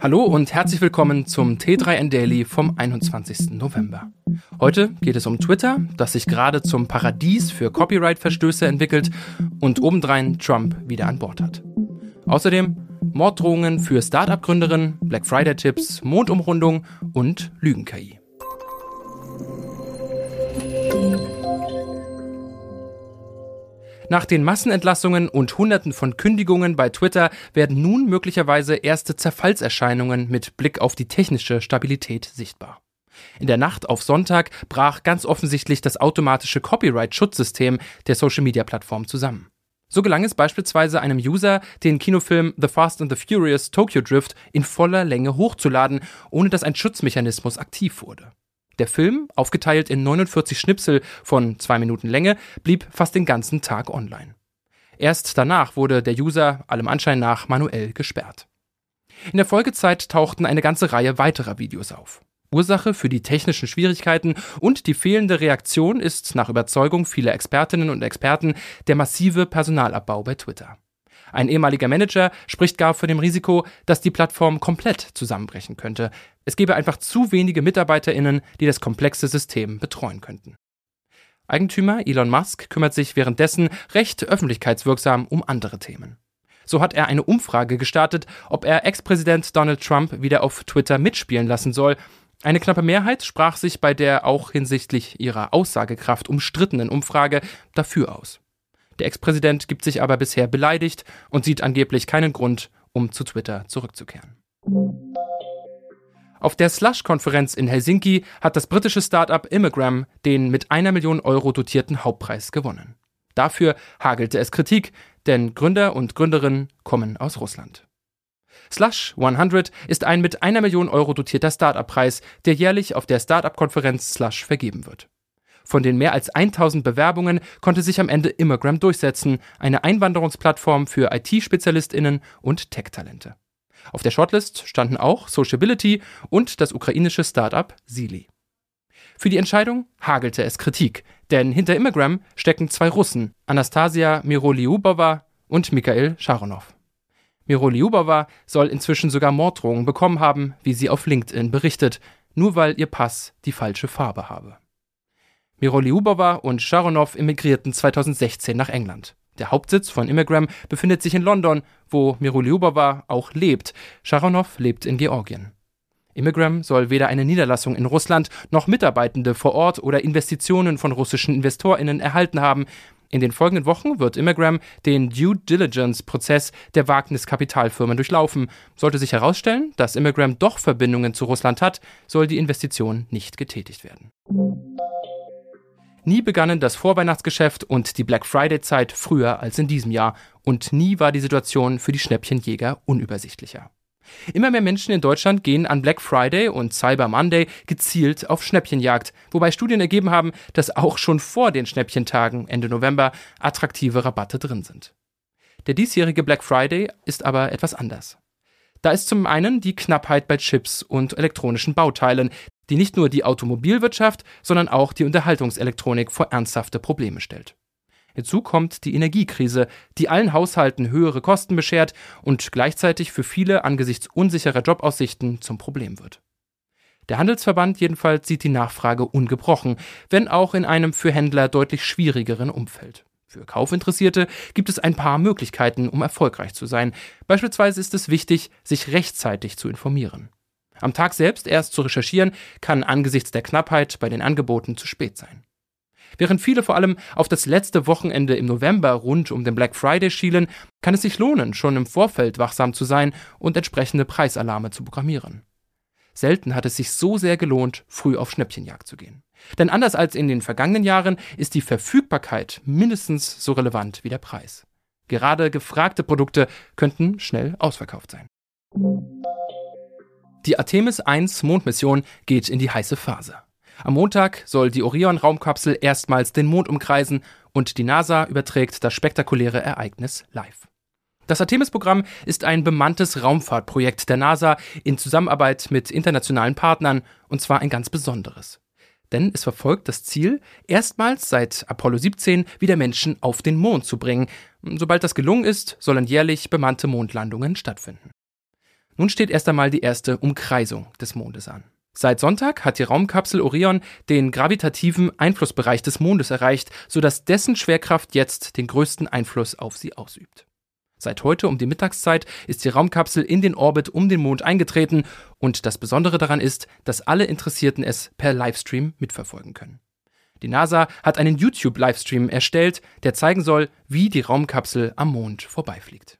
Hallo und herzlich willkommen zum T3N Daily vom 21. November. Heute geht es um Twitter, das sich gerade zum Paradies für Copyright-Verstöße entwickelt und obendrein Trump wieder an Bord hat. Außerdem Morddrohungen für Startup-Gründerinnen, Black Friday-Tipps, Mondumrundung und Lügen-KI. Nach den Massenentlassungen und Hunderten von Kündigungen bei Twitter werden nun möglicherweise erste Zerfallserscheinungen mit Blick auf die technische Stabilität sichtbar. In der Nacht auf Sonntag brach ganz offensichtlich das automatische Copyright-Schutzsystem der Social-Media-Plattform zusammen. So gelang es beispielsweise einem User, den Kinofilm The Fast and the Furious Tokyo Drift in voller Länge hochzuladen, ohne dass ein Schutzmechanismus aktiv wurde. Der Film, aufgeteilt in 49 Schnipsel von zwei Minuten Länge, blieb fast den ganzen Tag online. Erst danach wurde der User allem Anschein nach manuell gesperrt. In der Folgezeit tauchten eine ganze Reihe weiterer Videos auf. Ursache für die technischen Schwierigkeiten und die fehlende Reaktion ist nach Überzeugung vieler Expertinnen und Experten der massive Personalabbau bei Twitter. Ein ehemaliger Manager spricht gar von dem Risiko, dass die Plattform komplett zusammenbrechen könnte. Es gäbe einfach zu wenige Mitarbeiterinnen, die das komplexe System betreuen könnten. Eigentümer Elon Musk kümmert sich währenddessen recht öffentlichkeitswirksam um andere Themen. So hat er eine Umfrage gestartet, ob er Ex-Präsident Donald Trump wieder auf Twitter mitspielen lassen soll. Eine knappe Mehrheit sprach sich bei der auch hinsichtlich ihrer Aussagekraft umstrittenen Umfrage dafür aus. Der Ex-Präsident gibt sich aber bisher beleidigt und sieht angeblich keinen Grund, um zu Twitter zurückzukehren. Auf der Slush-Konferenz in Helsinki hat das britische Startup Immigram den mit einer Million Euro dotierten Hauptpreis gewonnen. Dafür hagelte es Kritik, denn Gründer und Gründerinnen kommen aus Russland. Slush 100 ist ein mit einer Million Euro dotierter Startup-Preis, der jährlich auf der Startup-Konferenz Slush vergeben wird. Von den mehr als 1000 Bewerbungen konnte sich am Ende Immigram durchsetzen, eine Einwanderungsplattform für IT-SpezialistInnen und Tech-Talente. Auf der Shortlist standen auch Sociability und das ukrainische Startup Sili. Für die Entscheidung hagelte es Kritik, denn hinter Immigram stecken zwei Russen, Anastasia Miroliubova und Mikhail Sharonov. Miroliubova soll inzwischen sogar Morddrohungen bekommen haben, wie sie auf LinkedIn berichtet, nur weil ihr Pass die falsche Farbe habe. Miroliubova und Sharonov emigrierten 2016 nach England. Der Hauptsitz von Immigram befindet sich in London, wo Miroliubova auch lebt. Sharonov lebt in Georgien. Immigram soll weder eine Niederlassung in Russland noch Mitarbeitende vor Ort oder Investitionen von russischen InvestorInnen erhalten haben. In den folgenden Wochen wird Immigram den Due Diligence-Prozess der Wagniskapitalfirmen durchlaufen. Sollte sich herausstellen, dass Immigram doch Verbindungen zu Russland hat, soll die Investition nicht getätigt werden. Nie begannen das Vorweihnachtsgeschäft und die Black Friday-Zeit früher als in diesem Jahr und nie war die Situation für die Schnäppchenjäger unübersichtlicher. Immer mehr Menschen in Deutschland gehen an Black Friday und Cyber Monday gezielt auf Schnäppchenjagd, wobei Studien ergeben haben, dass auch schon vor den Schnäppchentagen Ende November attraktive Rabatte drin sind. Der diesjährige Black Friday ist aber etwas anders. Da ist zum einen die Knappheit bei Chips und elektronischen Bauteilen, die nicht nur die Automobilwirtschaft, sondern auch die Unterhaltungselektronik vor ernsthafte Probleme stellt. Hinzu kommt die Energiekrise, die allen Haushalten höhere Kosten beschert und gleichzeitig für viele angesichts unsicherer Jobaussichten zum Problem wird. Der Handelsverband jedenfalls sieht die Nachfrage ungebrochen, wenn auch in einem für Händler deutlich schwierigeren Umfeld. Für Kaufinteressierte gibt es ein paar Möglichkeiten, um erfolgreich zu sein. Beispielsweise ist es wichtig, sich rechtzeitig zu informieren. Am Tag selbst erst zu recherchieren, kann angesichts der Knappheit bei den Angeboten zu spät sein. Während viele vor allem auf das letzte Wochenende im November rund um den Black Friday schielen, kann es sich lohnen, schon im Vorfeld wachsam zu sein und entsprechende Preisalarme zu programmieren. Selten hat es sich so sehr gelohnt, früh auf Schnäppchenjagd zu gehen. Denn anders als in den vergangenen Jahren ist die Verfügbarkeit mindestens so relevant wie der Preis. Gerade gefragte Produkte könnten schnell ausverkauft sein. Die Artemis 1 Mondmission geht in die heiße Phase. Am Montag soll die Orion-Raumkapsel erstmals den Mond umkreisen und die NASA überträgt das spektakuläre Ereignis live. Das Artemis-Programm ist ein bemanntes Raumfahrtprojekt der NASA in Zusammenarbeit mit internationalen Partnern, und zwar ein ganz besonderes. Denn es verfolgt das Ziel, erstmals seit Apollo 17 wieder Menschen auf den Mond zu bringen. Sobald das gelungen ist, sollen jährlich bemannte Mondlandungen stattfinden. Nun steht erst einmal die erste Umkreisung des Mondes an. Seit Sonntag hat die Raumkapsel Orion den gravitativen Einflussbereich des Mondes erreicht, sodass dessen Schwerkraft jetzt den größten Einfluss auf sie ausübt. Seit heute um die Mittagszeit ist die Raumkapsel in den Orbit um den Mond eingetreten und das Besondere daran ist, dass alle Interessierten es per Livestream mitverfolgen können. Die NASA hat einen YouTube-Livestream erstellt, der zeigen soll, wie die Raumkapsel am Mond vorbeifliegt.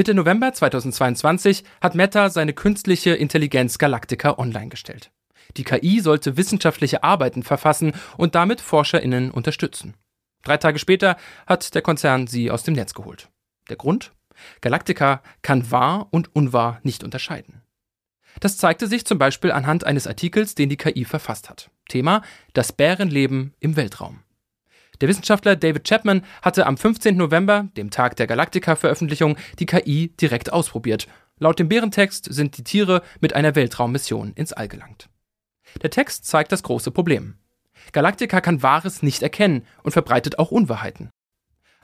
Mitte November 2022 hat Meta seine künstliche Intelligenz Galactica online gestellt. Die KI sollte wissenschaftliche Arbeiten verfassen und damit ForscherInnen unterstützen. Drei Tage später hat der Konzern sie aus dem Netz geholt. Der Grund? Galactica kann wahr und unwahr nicht unterscheiden. Das zeigte sich zum Beispiel anhand eines Artikels, den die KI verfasst hat. Thema Das Bärenleben im Weltraum. Der Wissenschaftler David Chapman hatte am 15. November, dem Tag der Galactica-Veröffentlichung, die KI direkt ausprobiert. Laut dem Bärentext sind die Tiere mit einer Weltraummission ins All gelangt. Der Text zeigt das große Problem. Galactica kann Wahres nicht erkennen und verbreitet auch Unwahrheiten.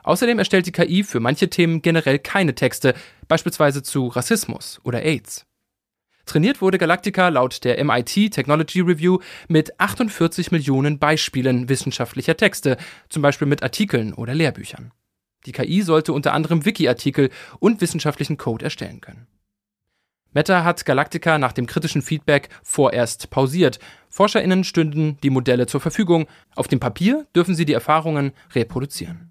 Außerdem erstellt die KI für manche Themen generell keine Texte, beispielsweise zu Rassismus oder AIDS. Trainiert wurde Galactica laut der MIT Technology Review mit 48 Millionen Beispielen wissenschaftlicher Texte, zum Beispiel mit Artikeln oder Lehrbüchern. Die KI sollte unter anderem Wiki-Artikel und wissenschaftlichen Code erstellen können. Meta hat Galactica nach dem kritischen Feedback vorerst pausiert. ForscherInnen stünden die Modelle zur Verfügung. Auf dem Papier dürfen sie die Erfahrungen reproduzieren.